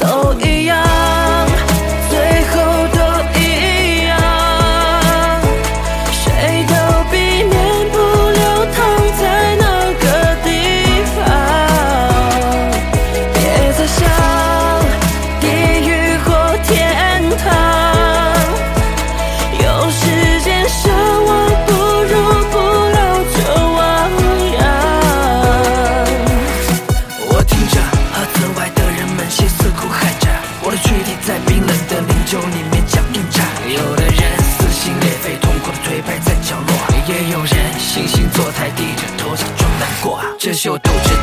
都一样，体在冰冷的零酒里面僵硬着。有的人撕心裂肺，痛苦的颓败在角落，也有人惺惺作态，低着头假装难过。这些我都知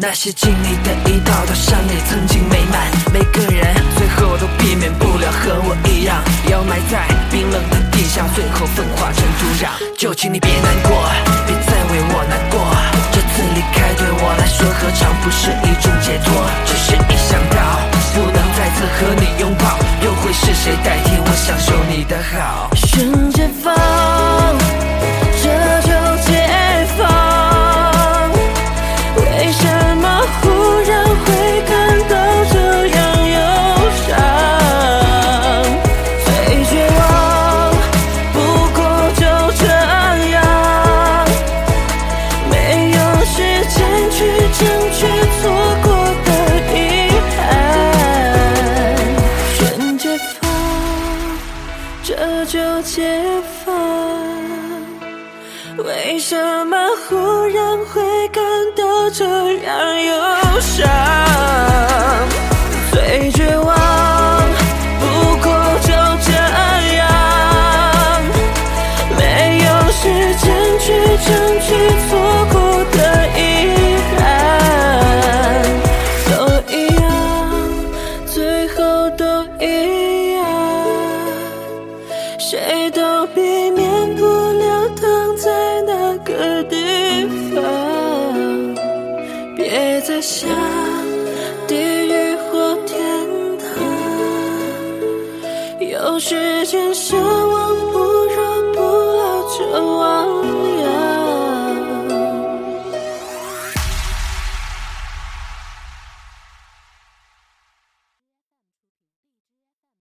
那些经历的一道道伤也曾经美满。每个人最后都避免不了和我一样，要埋在冰冷的地下，最后分化成土壤。就请你别难过，别再为我难过。这次离开对我来说，何尝不是一种解脱？只是一想到不能再次和你拥抱，又会是谁代替我享受你的好？为什么忽然会感到这样忧伤？最绝望，不过就这样，没有时间去争取错过的遗憾，都一样，最后都一样。在下地狱或天堂，有时间生